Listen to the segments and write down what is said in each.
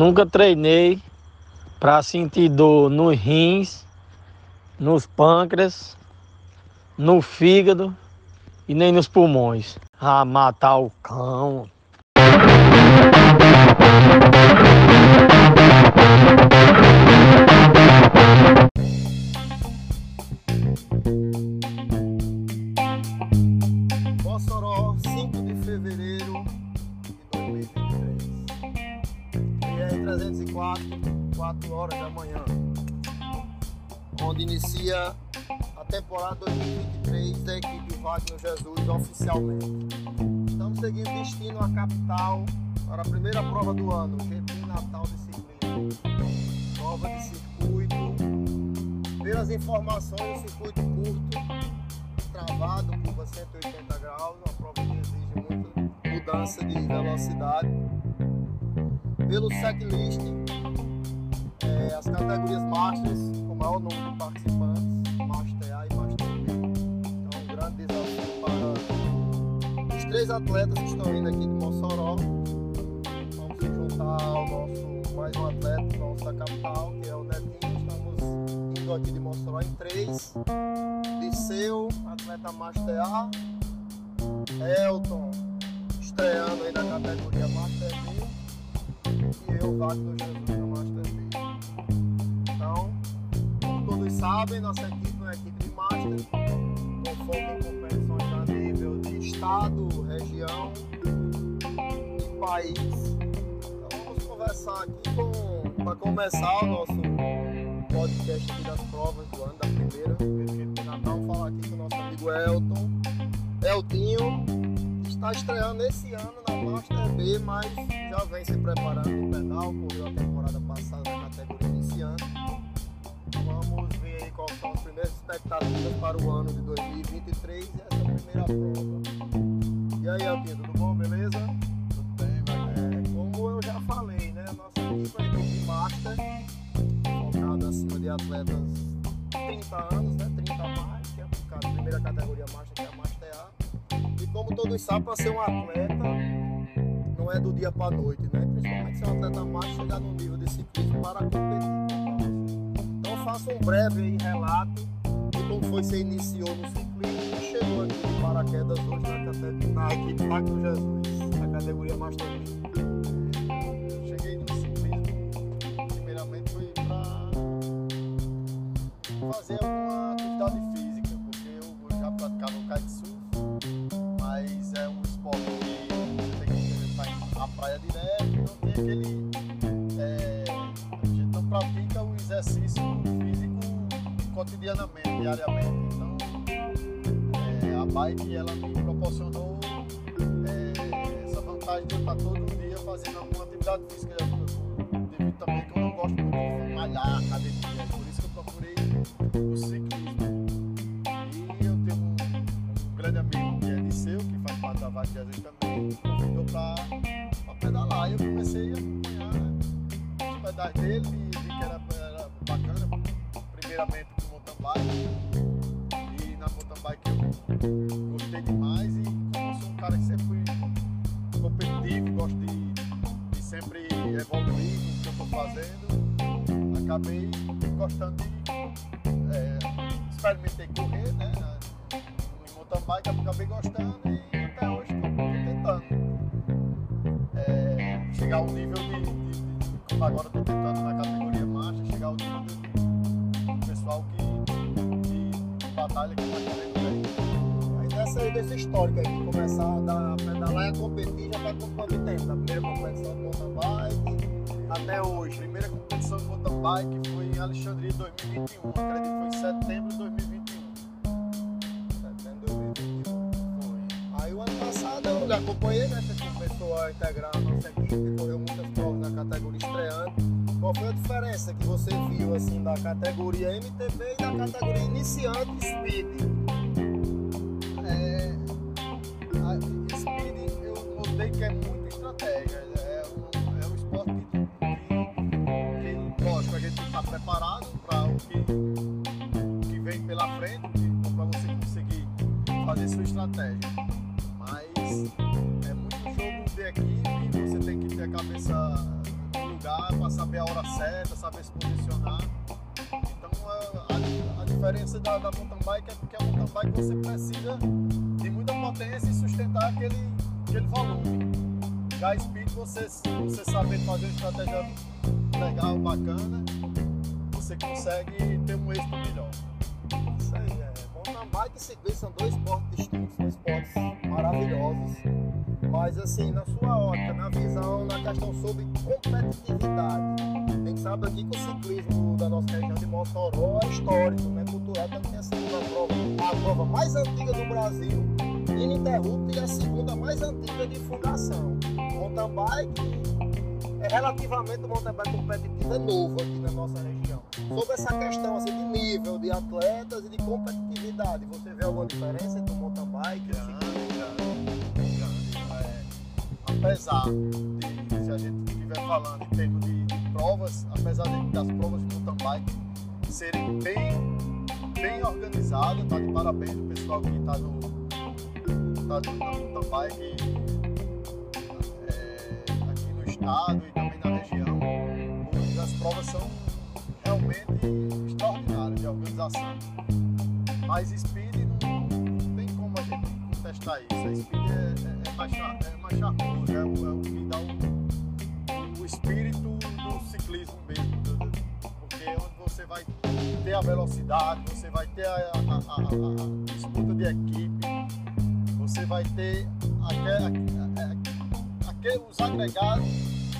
nunca treinei para sentir dor nos rins, nos pâncreas, no fígado e nem nos pulmões. Ah, matar o cão. 4 horas da manhã. Onde inicia a temporada 2023 da equipe Wagner Jesus oficialmente. Estamos seguindo destino à capital para a primeira prova do ano, GP Natal de Ciclismo. Prova de circuito. Pelas informações, o circuito curto travado, curva 180 graus, uma prova que exige muita mudança de velocidade. Pelo setlist, categorias Masters, com maior número de participantes, Master A e Master B. Então, um grande desafio para os três atletas que estão vindo aqui de Mossoró. Vamos se juntar ao nosso mais um atleta nosso da capital, que é o Netinho. Estamos indo aqui de Mossoró em três. Liceu, atleta Master A, Elton, estreando aí na categoria Master B, e eu, Wagner Jesus, sabem, nossa equipe é uma equipe de Master, com competições a nível de estado, região e país. Então, vamos conversar aqui com, para começar o nosso podcast aqui das provas do ano, da primeira, de Natal, falar aqui com o nosso amigo Elton, Eltinho, que está estreando esse ano na Master B, mas já vem se preparando no pedal, correu a temporada passada na categoria iniciante. Vamos quais são as primeiras expectativas para o ano de 2023 e essa primeira prova. E aí, Eltinho, tudo bom, beleza? Tudo bem, vai. É, como eu já falei, né? Nossa equipe é equipe Master, focada acima de atletas 30 anos, né? 30 a mais, que é a primeira categoria Master, que é a Master A. E como todos sabem, para ser um atleta, não é do dia para noite, né? Principalmente se é um atleta Master chegar no nível de ciclismo para competir. Faça um breve relato de como foi que você iniciou no ciclismo e chegou aqui de paraquedas hoje na, na equipe Pacto Jesus, na categoria Master pedais dele vi que era, era bacana, primeiramente integrar a nossa equipe, correu muitas provas na categoria estreante. Qual foi a diferença que você viu assim da categoria MTB e da categoria iniciante Speed? É, a speed eu notei que é muita estratégia. É um, é um esporte que, que, lógico, a gente estar preparado para o que, que vem pela frente, para você conseguir fazer sua estratégia. Mas ter a cabeça no lugar para saber a hora certa, saber se posicionar. Então a, a, a diferença da, da mountain bike é porque a mountain bike você precisa de muita potência e sustentar aquele, aquele volume. Já speed você, você saber fazer uma estratégia legal, bacana, você consegue ter um êxito melhor. Isso aí, é. Mountain bike e ciclismo são dois esportes distintos, são esportes maravilhosos. Mas assim, na sua ótica, na visão, na questão sobre competitividade, a gente sabe aqui que o ciclismo da nossa região de Mossoró é histórico, né? Cultural também é sido a prova, a prova mais antiga do Brasil, ininterrupta e a segunda mais antiga de fundação. Mountain bike é relativamente o mountain bike competitivo é novo aqui na nossa região. Sobre essa questão assim, de nível de atletas e de competitividade, você vê alguma diferença entre o mountain bike e o apesar de, se a gente estiver falando em termos de, de provas, apesar de, das provas de mountain bike serem bem, bem organizadas, tá de parabéns o pessoal que está no, tá no, mountain bike é, aqui no estado e também na região, pois as provas são realmente extraordinárias de organização. Mas speed contestar isso. A speed é, é é mais charmoso, é o, é o que dá o, o espírito do ciclismo mesmo. Porque é onde você vai ter a velocidade, você vai ter a, a, a, a disputa de equipe, você vai ter aquele, os agregados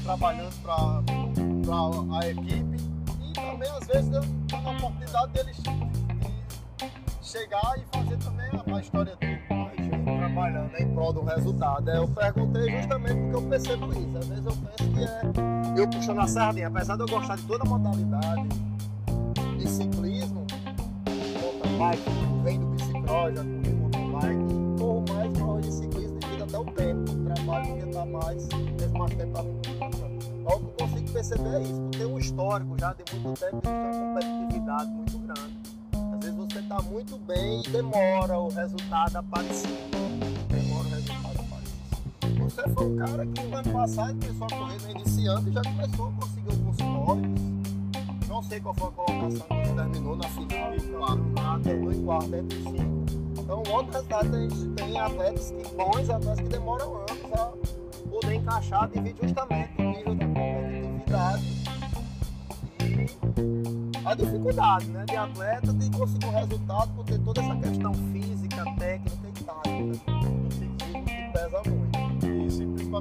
trabalhando para a equipe e também às vezes dando a oportunidade deles de chegar e fazer também a história dele trabalhando em prol do resultado. Eu perguntei justamente porque eu percebo isso. Às vezes eu penso que é eu puxando a sardinha, apesar de eu gostar de toda a modalidade de ciclismo, mountain bike, vem do bicicross, já corri mountain bike, corro mais prova de ciclismo devido até o tempo. O trabalho podia estar mais, mesmo mais tempo para mim. O que eu consigo perceber é isso, tem um histórico já de muito tempo, uma competitividade muito grande. Às vezes você está muito bem e demora o resultado aparecer você foi um cara que no ano passado começou a correr no iniciante e já começou a conseguir alguns pódios. Não sei qual foi a colocação que terminou na final, quarto, terminou em quarto entre cinco. Então, outro resultado a gente tem atletas que bons, atletas que demoram anos a poder encaixar devido justamente o nível da competitividade e a dificuldade né, de atleta de conseguir um resultado por ter toda essa questão física, técnica e tática que pesa muito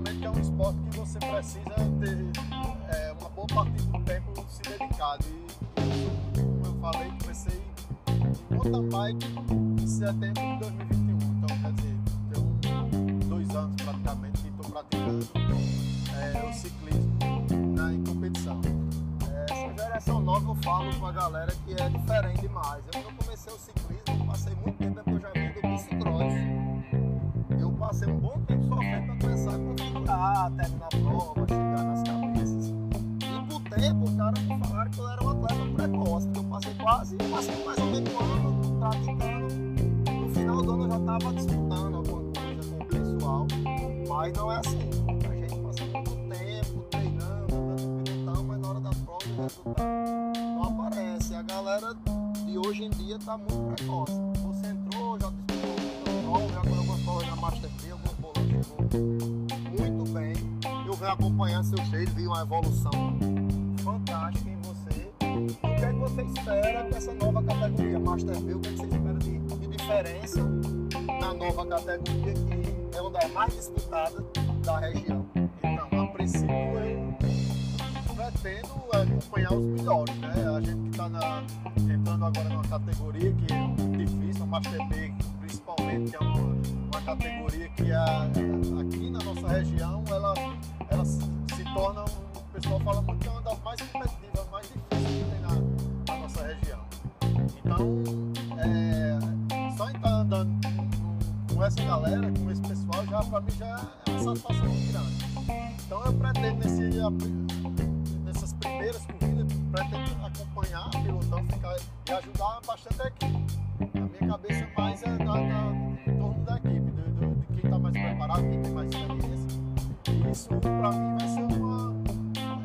que é um esporte que você precisa ter é, uma boa parte do tempo se dedicado. E como eu falei, comecei em mountain bike em setembro de 2021. Então, quer dizer, tem dois anos praticamente que estou praticando é, o ciclismo na, em competição. É, essa geração nova eu falo com a galera que é diferente demais. Eu, quando comecei o ciclismo, passei muito tempo, configurar, terminar a prova, chegar nas cabeças. E por tempo, os caras me falaram que eu era um atleta precoce, que eu passei quase, passei mais ou menos um ano praticando. No final do ano eu já estava disputando alguma coisa com o pessoal, mas não é assim. A gente passa muito tempo treinando, andando pilotão, mas na hora da prova o resultado não aparece. A galera de hoje em dia está muito precoce. Você entrou, já disputou prova, já correu algumas provas na Master 3, algumas muito bem. Eu venho acompanhando seus treinos, vi uma evolução fantástica em você. O que é que você espera dessa nova categoria Master B? O que, é que você espera de, de diferença na nova categoria que é uma das mais disputadas da região? Então, a princípio eu pretendo acompanhar os melhores, né? A gente está entrando agora numa categoria que é difícil, a Master B principalmente, que é uma, uma categoria que aqui na nossa região ela, ela se, se torna, o pessoal fala muito é uma das mais competitivas, mais difíceis que tem na, na nossa região. Então, é, só estar andando com essa galera, com esse pessoal, já para mim já é uma satisfação muito grande. Então eu pretendo nesse, nessas primeiras corridas, pretendo acompanhar a pilotão, ficar e ajudar bastante a equipe. A minha cabeça mais é da, da, isso para mim vai ser uma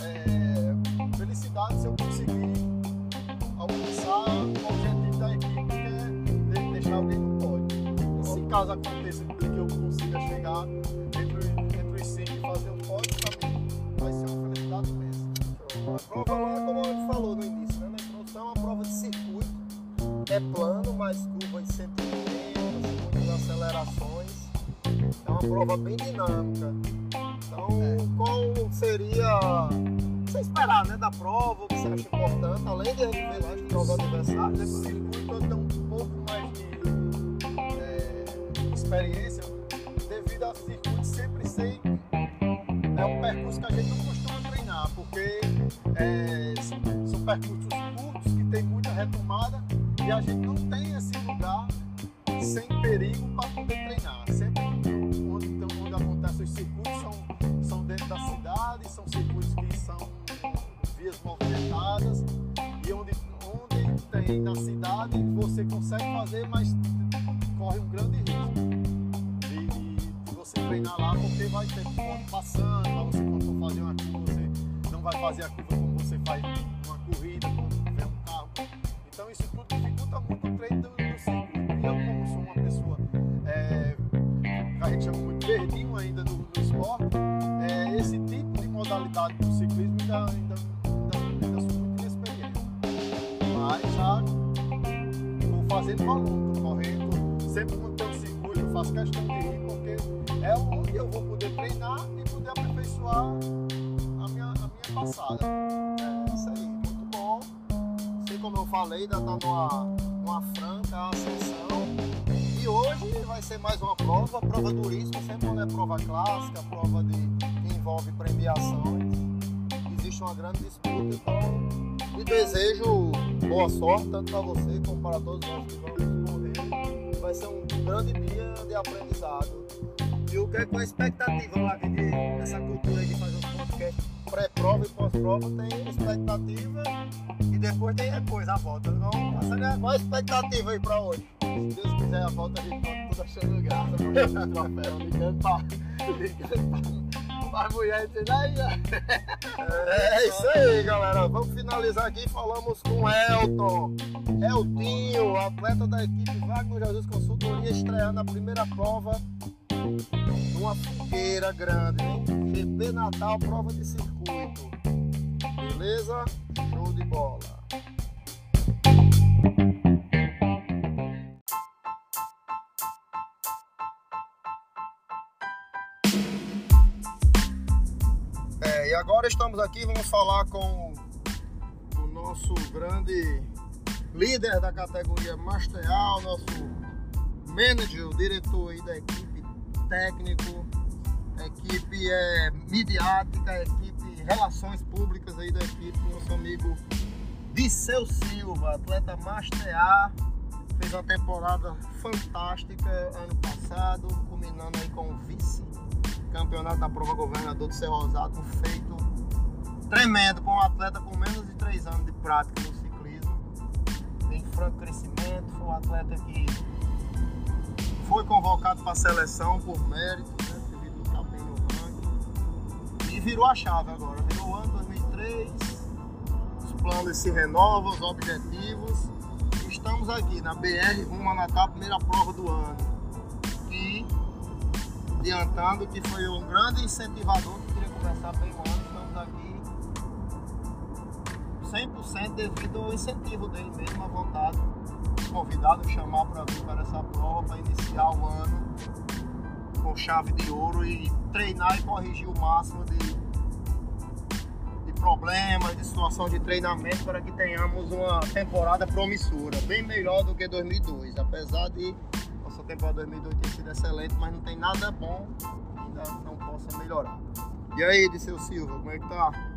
é, felicidade se eu conseguir alcançar o objetivo da equipe, que é deixar alguém no pódio. Se caso aconteça que eu consiga chegar entre, entre os cinco e fazer o pódio, para mim vai ser uma felicidade mesmo. A prova lá, como a gente falou no início, né, na introdução, é uma prova de circuito, é plano, mas curva de 180, muitas acelerações. É uma prova bem dinâmica. Então, qual seria você esperar né, ainda está numa, numa franca ascensão. E hoje vai ser mais uma prova, prova duríssima, sempre quando é prova clássica, prova de, que envolve premiações. Existe uma grande disputa, então lhe desejo boa sorte, tanto para você como para todos nós que vamos correr. Vai ser um grande dia de aprendizado. E o que é com a expectativa lá de, dessa cultura de fazer um podcast pré-prova e pós-prova, tem expectativa depois tem depois a volta. Então, qual a expectativa aí para hoje? Se Deus quiser, a volta a gente tá tudo achando graça, no troféu, ligando pra, ligando pra, pra mulher dizendo aí, ó. É isso aí, galera. Vamos finalizar aqui. Falamos com Elton. Eltinho, atleta da equipe Wagner Jesus Consultoria, estreando a primeira prova numa fogueira grande, hein? GP Natal, prova de circuito. Beleza? Show de bola. E agora estamos aqui, vamos falar com o nosso grande líder da categoria Master A, o nosso manager, diretor aí da equipe técnico, equipe é, midiática, equipe relações públicas aí da equipe, nosso amigo Disseu Silva, atleta Master A, fez uma temporada fantástica ano passado, culminando aí com o vice campeonato da prova governador do Cerro Rosado, um feito tremendo para um atleta com menos de 3 anos de prática no ciclismo, em franco crescimento, foi um atleta que foi convocado para a seleção por mérito, né? Devido estar bem no ranking. E virou a chave agora. Virou o ano 2003, os planos se renovam, os objetivos. Estamos aqui na BR rumo a Natal, primeira prova do ano. E adiantando que foi um grande incentivador que queria começar bem ano. Estamos aqui 100% devido ao incentivo dele mesmo, à vontade convidado chamar para vir para essa prova para iniciar o ano com chave de ouro e treinar e corrigir o máximo de, de problemas, de situação de treinamento para que tenhamos uma temporada promissora, bem melhor do que 2002, apesar de nossa temporada 2002 ter sido excelente, mas não tem nada bom que ainda não possa melhorar. E aí, Disseu Silva, como é que tá?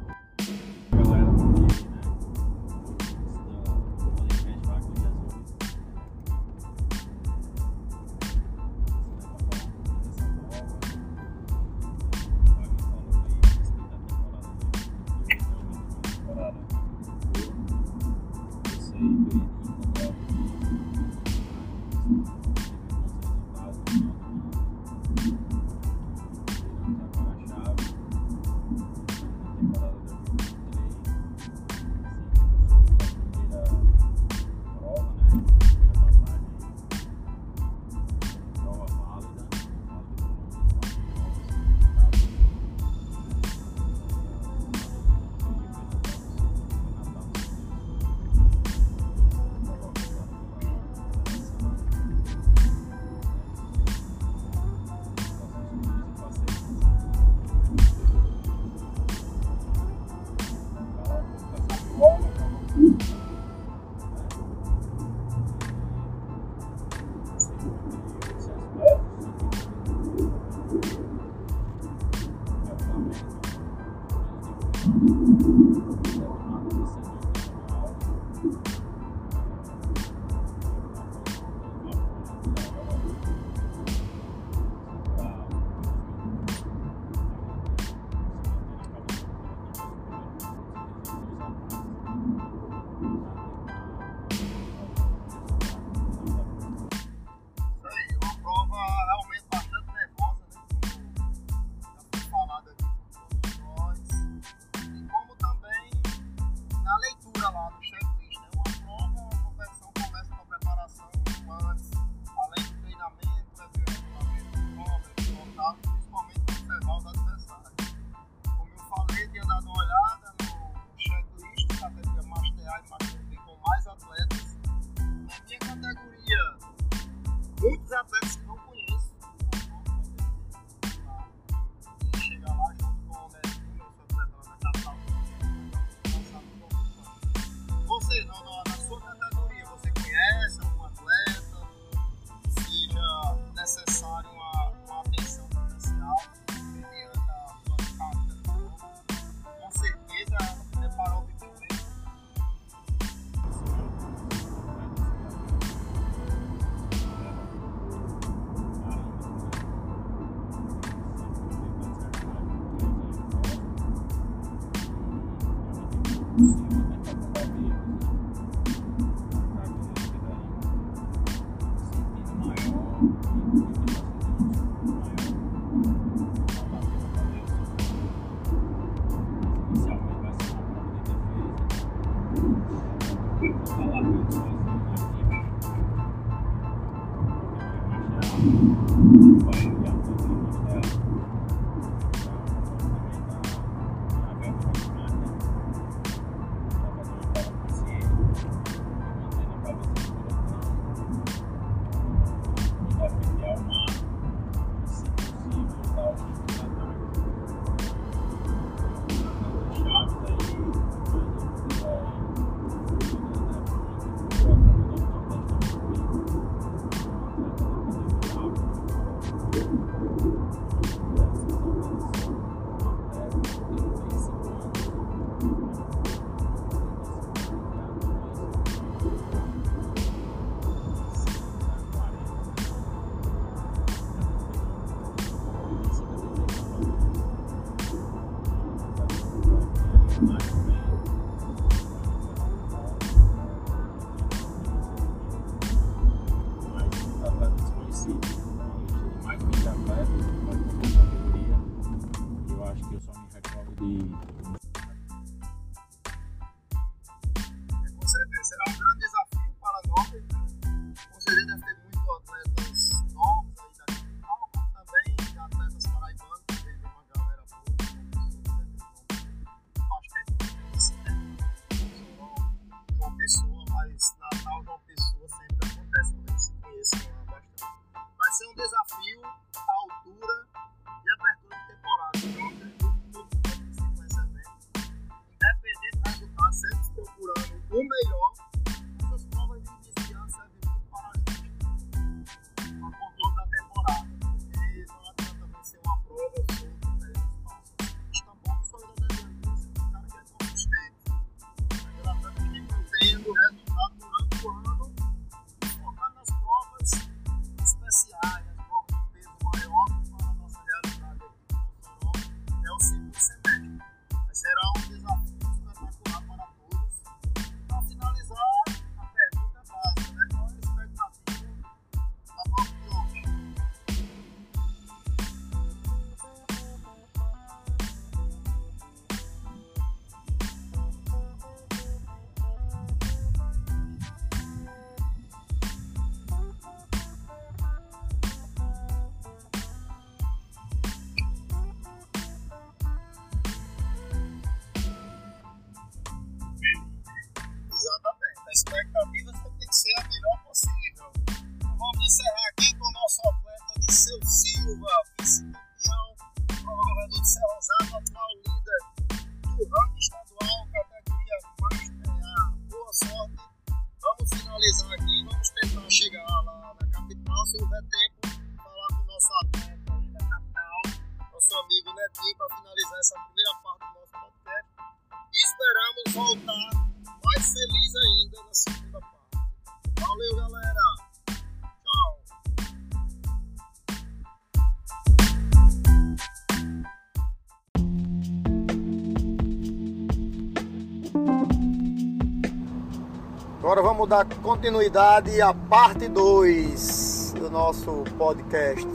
Vamos dar continuidade à parte 2 do nosso podcast.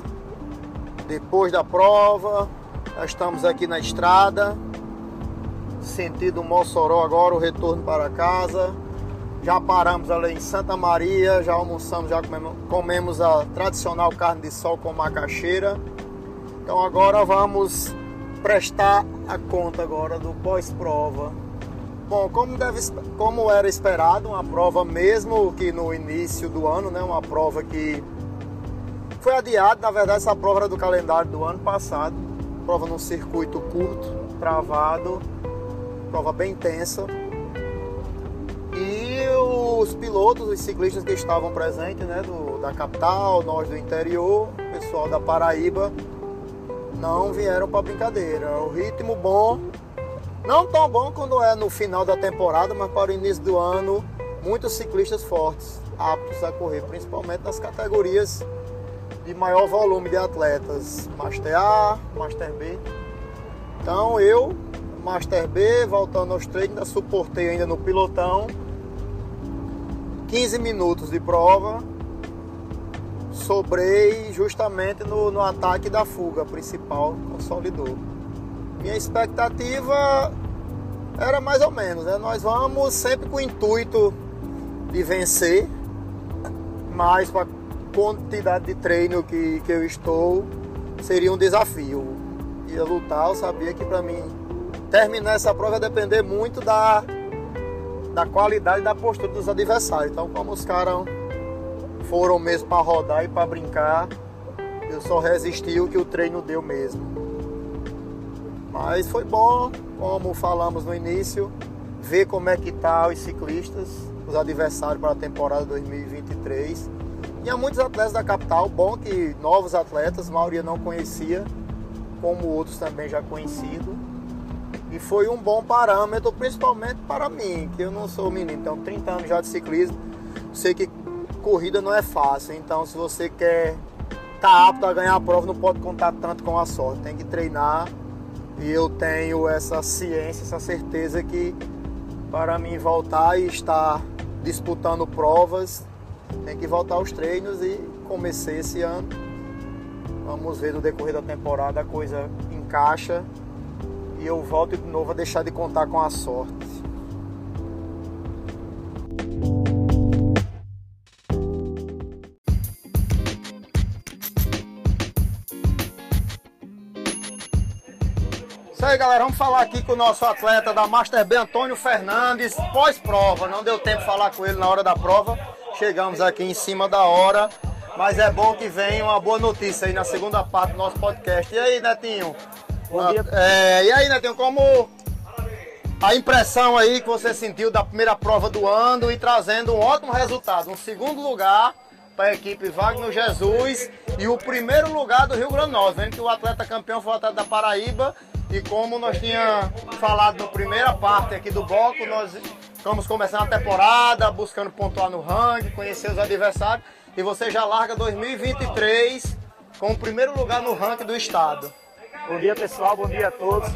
Depois da prova, já estamos aqui na estrada, sentido Mossoró agora, o retorno para casa. Já paramos ali em Santa Maria, já almoçamos, já comemos, comemos a tradicional carne de sol com macaxeira. Então agora vamos prestar a conta agora do pós-prova. Bom, como, deve, como era esperado, uma prova mesmo que no início do ano, né, uma prova que foi adiada, na verdade essa prova era do calendário do ano passado, prova num circuito curto, travado, prova bem tensa. E os pilotos, os ciclistas que estavam presentes, né, do, da capital, nós do interior, pessoal da Paraíba, não vieram para brincadeira. O ritmo bom, não tão bom quando é no final da temporada, mas para o início do ano, muitos ciclistas fortes, aptos a correr, principalmente nas categorias de maior volume de atletas, Master A, Master B. Então eu, Master B, voltando aos treinos, ainda suportei ainda no pilotão. 15 minutos de prova, sobrei justamente no, no ataque da fuga principal, consolidou. Minha expectativa era mais ou menos, né? Nós vamos sempre com o intuito de vencer, mas com a quantidade de treino que, que eu estou, seria um desafio. Ia lutar, eu sabia que para mim terminar essa prova ia depender muito da, da qualidade da postura dos adversários. Então, como os caras foram mesmo para rodar e para brincar, eu só resisti o que o treino deu mesmo. Mas foi bom, como falamos no início, ver como é que tá os ciclistas, os adversários para a temporada 2023. E há muitos atletas da capital, bom que novos atletas, a maioria não conhecia, como outros também já conhecidos. E foi um bom parâmetro, principalmente para mim, que eu não sou menino, tenho 30 anos já de ciclismo, sei que corrida não é fácil. Então, se você quer estar tá apto a ganhar a prova, não pode contar tanto com a sorte, tem que treinar e eu tenho essa ciência, essa certeza que para mim voltar e estar disputando provas, tem que voltar aos treinos e comecei esse ano. Vamos ver no decorrer da temporada a coisa encaixa e eu volto de novo a deixar de contar com a sorte. Isso aí, galera. Vamos falar aqui com o nosso atleta da Master B, Antônio Fernandes, pós-prova. Não deu tempo de falar com ele na hora da prova. Chegamos aqui em cima da hora. Mas é bom que venha uma boa notícia aí na segunda parte do nosso podcast. E aí, Netinho? Bom dia. É, e aí, Netinho, como a impressão aí que você sentiu da primeira prova do ano e trazendo um ótimo resultado, um segundo lugar para a equipe Wagner Jesus e o primeiro lugar do Rio Grande do Norte, vendo que o atleta campeão foi o atleta da Paraíba e como nós tínhamos falado na primeira parte aqui do bloco, nós estamos começando a temporada, buscando pontuar no ranking, conhecer os adversários. E você já larga 2023 com o primeiro lugar no ranking do estado. Bom dia pessoal, bom dia a todos.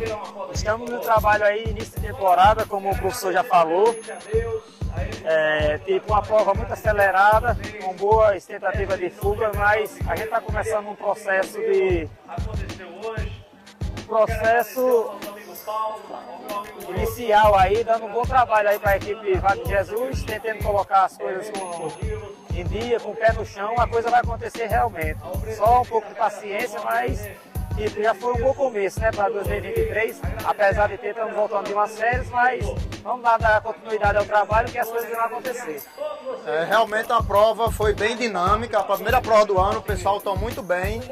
Estamos no trabalho aí, início de temporada, como o professor já falou. É, tipo uma prova muito acelerada, com boas tentativas de fuga, mas a gente está começando um processo de processo inicial aí, dando um bom trabalho aí para a equipe Vale Jesus, tentando colocar as coisas com, em dia, com o pé no chão, a coisa vai acontecer realmente. Só um pouco de paciência, mas e já foi um bom começo, né, para 2023, apesar de ter estamos voltando de umas férias, mas vamos lá dar continuidade ao trabalho que as coisas vão acontecer. É, realmente a prova foi bem dinâmica, a primeira prova do ano, o pessoal está muito bem.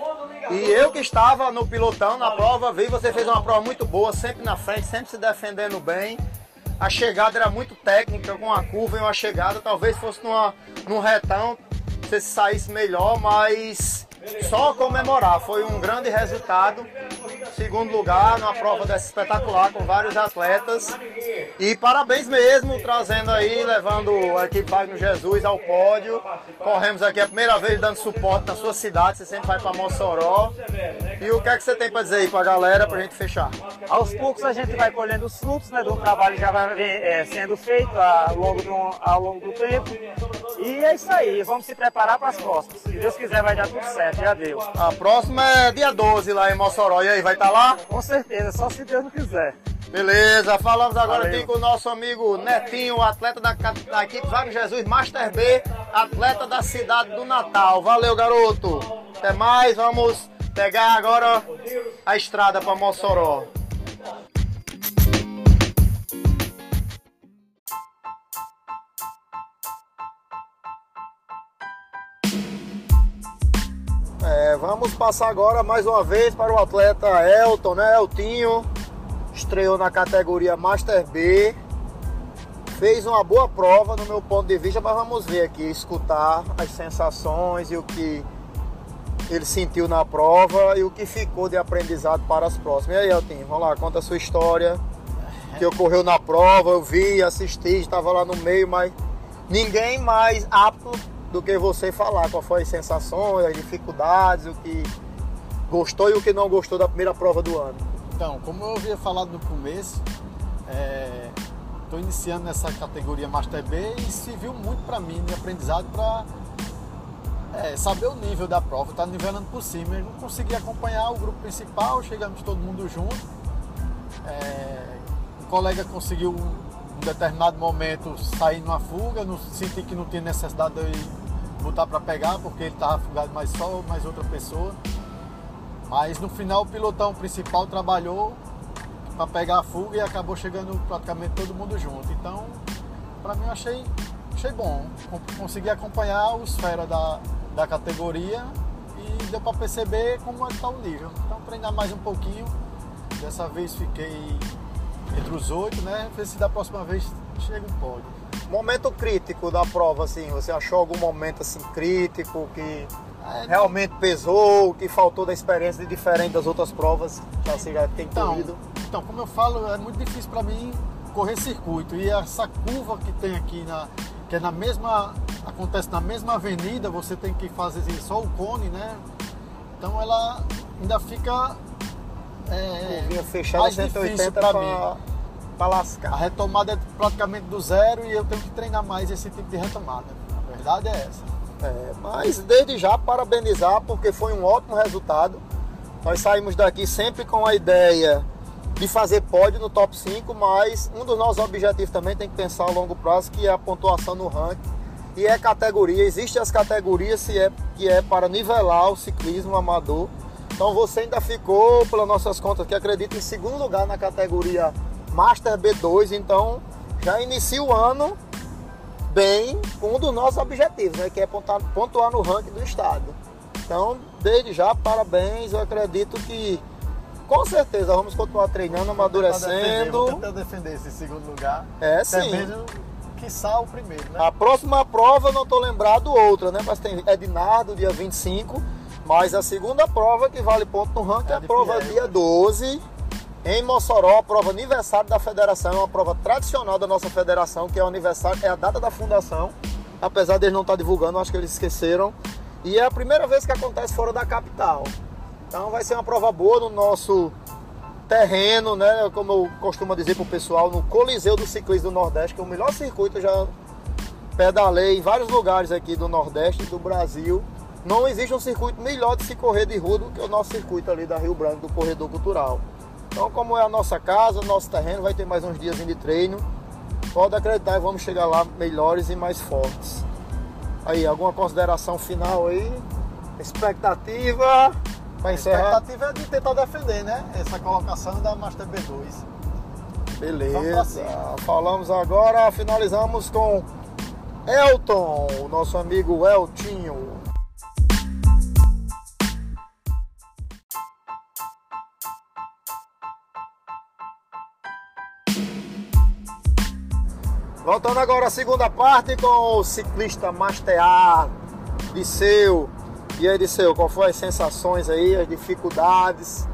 E eu que estava no pilotão na prova, vi você fez uma prova muito boa, sempre na frente, sempre se defendendo bem. A chegada era muito técnica, com uma curva e uma chegada, talvez fosse numa, num retão, você saísse melhor, mas só comemorar. Foi um grande resultado. Segundo lugar numa prova dessa espetacular com vários atletas. E parabéns mesmo, trazendo aí, levando a equipe Wagner Jesus ao pódio. Corremos aqui a primeira vez dando suporte na sua cidade. Você sempre vai para Mossoró. E o que é que você tem para dizer aí para a galera para a gente fechar? Aos poucos a gente vai colhendo os frutos né, do trabalho que já vai é, sendo feito ao longo, do, ao longo do tempo. E é isso aí, vamos se preparar para as próximas. Se Deus quiser vai dar tudo certo, já deu. A próxima é dia 12 lá em Mossoró. E aí, vai estar tá lá? Com certeza, só se Deus não quiser. Beleza, falamos agora Valeu. aqui com o nosso amigo Netinho, atleta da, da equipe Wagner Jesus Master B, atleta da cidade do Natal. Valeu, garoto. Até mais, vamos pegar agora a estrada para Mossoró. Vamos passar agora mais uma vez para o atleta Elton, né? Eltinho estreou na categoria Master B, fez uma boa prova no meu ponto de vista, mas vamos ver aqui, escutar as sensações e o que ele sentiu na prova e o que ficou de aprendizado para as próximas. E aí, Eltinho, vamos lá, conta a sua história, que ocorreu na prova, eu vi, assisti, estava lá no meio, mas ninguém mais apto do que você falar qual foi as sensações, as dificuldades, o que gostou e o que não gostou da primeira prova do ano. Então, como eu havia falado no começo, estou é, iniciando nessa categoria Master B e serviu muito para mim de aprendizado para é, saber o nível da prova, tá nivelando por cima. Eu não consegui acompanhar o grupo principal, chegamos todo mundo junto. É, um colega conseguiu um determinado momento sair numa fuga, não, senti que não tinha necessidade de botar para pegar, porque ele estava afogado mais só, mais outra pessoa. Mas no final o pilotão principal trabalhou para pegar a fuga e acabou chegando praticamente todo mundo junto. Então, para mim eu achei, achei bom. Consegui acompanhar os fera da, da categoria e deu para perceber como é está o nível. Então treinar mais um pouquinho. Dessa vez fiquei entre os oito, né? Ver se da próxima vez chega um pódio. Momento crítico da prova, assim, você achou algum momento assim crítico que é, realmente pesou, que faltou da experiência de diferente das outras provas que você já tem então, corrido? Então, como eu falo, é muito difícil para mim correr circuito e essa curva que tem aqui na que é na mesma acontece na mesma avenida, você tem que fazer só o cone, né? Então ela ainda fica é, fechada 180 para mim. Para lascar. A retomada é praticamente do zero e eu tenho que treinar mais esse tipo de retomada. A verdade é essa. É, mas desde já parabenizar porque foi um ótimo resultado. Nós saímos daqui sempre com a ideia de fazer pódio no top 5, mas um dos nossos objetivos também tem que pensar a longo prazo, que é a pontuação no ranking. E é categoria, existem as categorias se é, que é para nivelar o ciclismo amador. Então você ainda ficou, pelas nossas contas, que acredita em segundo lugar na categoria Master B2, então já inicia o ano bem com um dos nossos objetivos, né, que é pontuar, pontuar no ranking do estado. Então, desde já, parabéns, eu acredito que com certeza vamos continuar treinando, amadurecendo. Vou tentar defender esse segundo lugar. É, sim. Mesmo que o primeiro, né? A próxima prova, não estou lembrado outra, né? Mas tem Ednardo, dia 25. Mas a segunda prova que vale ponto no ranking é, é a prova Pierre, dia 12. Em Mossoró, a prova aniversário da federação, é uma prova tradicional da nossa federação, que é o aniversário, é a data da fundação. Apesar de eles não estar divulgando, acho que eles esqueceram. E é a primeira vez que acontece fora da capital. Então vai ser uma prova boa no nosso terreno, né? Como eu costumo dizer pro pessoal, no Coliseu do Ciclismo do Nordeste, que é o melhor circuito, eu já pedalei em vários lugares aqui do Nordeste do Brasil. Não existe um circuito melhor de se correr de rua do que o nosso circuito ali da Rio Branco, do Corredor Cultural. Então, como é a nossa casa, nosso terreno, vai ter mais uns dias de treino. Pode acreditar, vamos chegar lá melhores e mais fortes. Aí, alguma consideração final aí? Expectativa? A expectativa é de tentar defender, né? Essa colocação da Master B2. Beleza. Falamos agora, finalizamos com Elton, o nosso amigo Eltinho. Voltando agora à segunda parte com o ciclista Master A, Disseu. E aí, Disseu, qual foram as sensações aí, as dificuldades,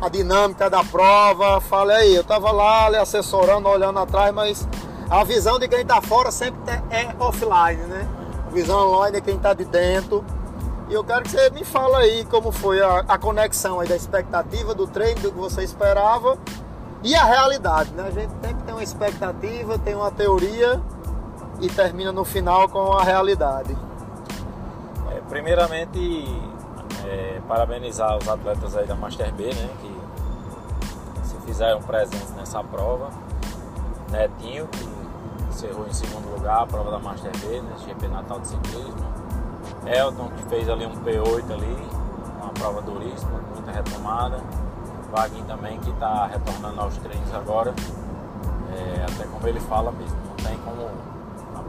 a dinâmica da prova? Fala aí, eu tava lá lhe assessorando, olhando atrás, mas a visão de quem tá fora sempre é offline, né? A visão online é quem tá de dentro. E eu quero que você me fale aí como foi a, a conexão aí da expectativa do treino, do que você esperava e a realidade, né? A gente tem uma expectativa, tem uma teoria e termina no final com a realidade primeiramente, é, parabenizar os atletas aí da Master B, né, que se fizeram presentes nessa prova. Netinho, que encerrou em segundo lugar a prova da Master B, né, GP Natal de Ciclismo. Elton, que fez ali um P8 ali, uma prova duríssima, muita retomada. Vaguinho também, que está retornando aos treinos agora. É, até como ele fala mesmo, não tem como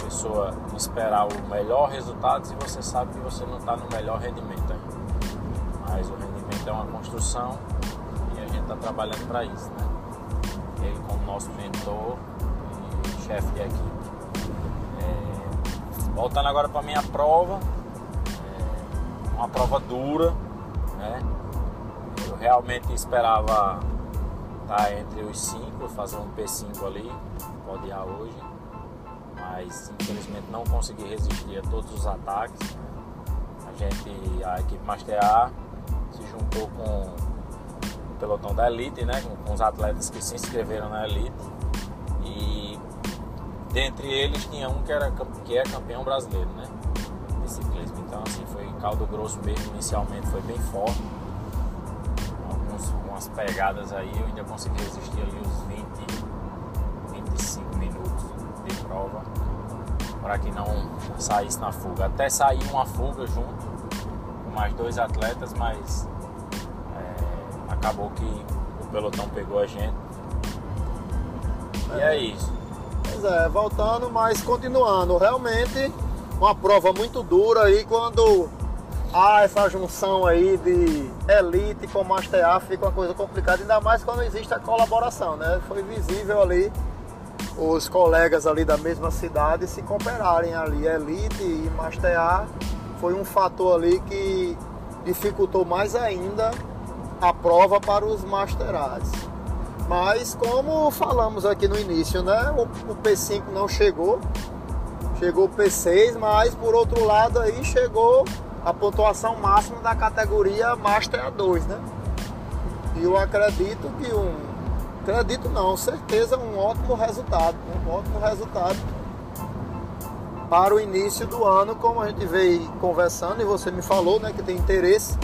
pessoa esperar o melhor resultado se você sabe que você não está no melhor rendimento ainda. Mas o rendimento é uma construção e a gente está trabalhando para isso, né? Ele como nosso mentor e chefe de equipe. É... voltando agora para minha prova, é... uma prova dura, né? Realmente esperava estar entre os cinco, fazer um P5 ali, podiar hoje mas infelizmente não consegui resistir a todos os ataques. A gente, a equipe Master A se juntou com o pelotão da Elite, né, com, os atletas que se inscreveram na Elite e dentre eles tinha um que, era, que é campeão brasileiro, né, de ciclismo. Então, caldo grosso mesmo inicialmente foi bem forte. Pegadas aí, eu ainda consegui resistir ali os 20, 25 minutos de prova para que não saísse na fuga. Até sair uma fuga junto com mais dois atletas, mas é, acabou que o pelotão pegou a gente. E é isso. Pois é, voltando, mas continuando. Realmente uma prova muito dura aí quando há essa junção aí de elite com Master A fica uma coisa complicada, ainda mais quando existe a colaboração, né? Foi visível ali os colegas ali da mesma cidade se cooperarem ali, elite e Master A foi um fator ali que dificultou mais ainda a prova para os Master A's. Mas como falamos aqui no início, né? O, o P5 não chegou, chegou o P6, mas por outro lado aí chegou a pontuação máxima da categoria Master A2, né? E eu acredito que um. Acredito não, certeza um ótimo resultado, um ótimo resultado para o início do ano, como a gente veio conversando e você me falou, né, que tem interesse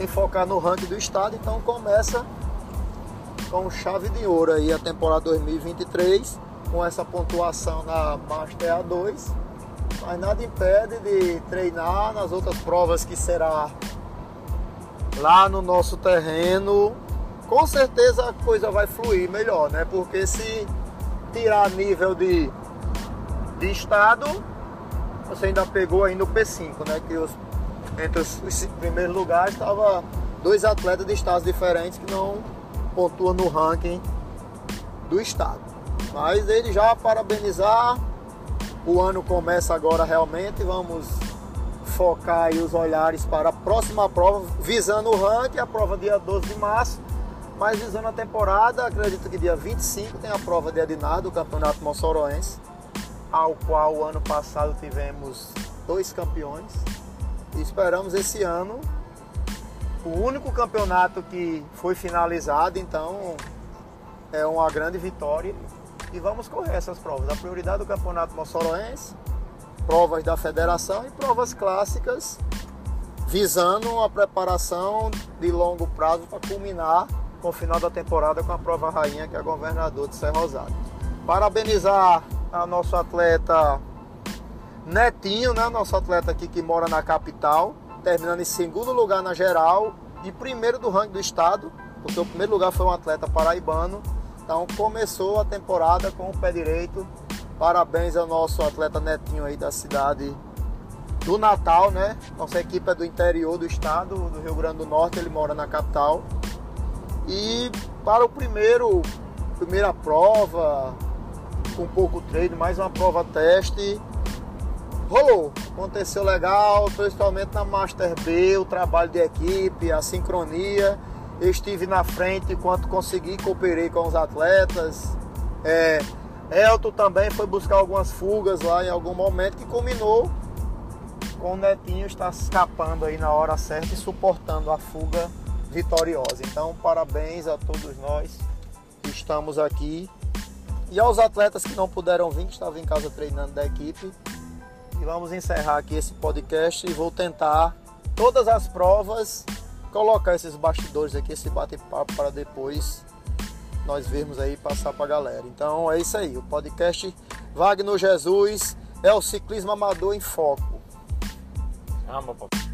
em focar no ranking do estado, então começa com chave de ouro aí a temporada 2023 com essa pontuação na Master A2 mas nada impede de treinar nas outras provas que será lá no nosso terreno. Com certeza a coisa vai fluir melhor né? Porque se tirar nível de, de estado você ainda pegou aí no P5 né? Que os, entre os, os primeiros lugares estava dois atletas de estados diferentes que não pontua no ranking do estado. Mas ele já parabenizar, o ano começa agora realmente, vamos focar aí os olhares para a próxima prova, visando o ranking, a prova dia 12 de março, mas visando a temporada, acredito que dia 25 tem a prova de Adinado, o Campeonato Mossoroense, ao qual o ano passado tivemos dois campeões. E esperamos esse ano o único campeonato que foi finalizado, então é uma grande vitória. E vamos correr essas provas. A prioridade do campeonato moçoroense, provas da federação e provas clássicas, visando a preparação de longo prazo para culminar com o final da temporada com a prova rainha, que é governador de Serra Rosada. Parabenizar a nosso atleta Netinho, né? Nosso atleta aqui que mora na capital terminando em segundo lugar na geral e primeiro do ranking do estado, porque o primeiro lugar foi um atleta paraibano. Então começou a temporada com o pé direito. Parabéns ao nosso atleta Netinho aí da cidade do Natal, né? Nossa equipe é do interior do estado, do Rio Grande do Norte, ele mora na capital. E para o primeiro primeira prova, com pouco treino, mais uma prova teste, rolou, aconteceu legal, principalmente na Master B, o trabalho de equipe, a sincronia. Estive na frente enquanto consegui, cooperei com os atletas. É, Elton também foi buscar algumas fugas lá em algum momento que culminou com o Netinho estar escapando aí na hora certa e suportando a fuga vitoriosa. Então, parabéns a todos nós que estamos aqui. E aos atletas que não puderam vir, que estavam em casa treinando da equipe, e vamos encerrar aqui esse podcast e vou tentar todas as provas colocar esses bastidores aqui, esse bate-papo para depois nós vermos aí passar para a galera. Então é isso aí, o podcast Wagner Jesus é o ciclismo amador em foco. Amo, papai.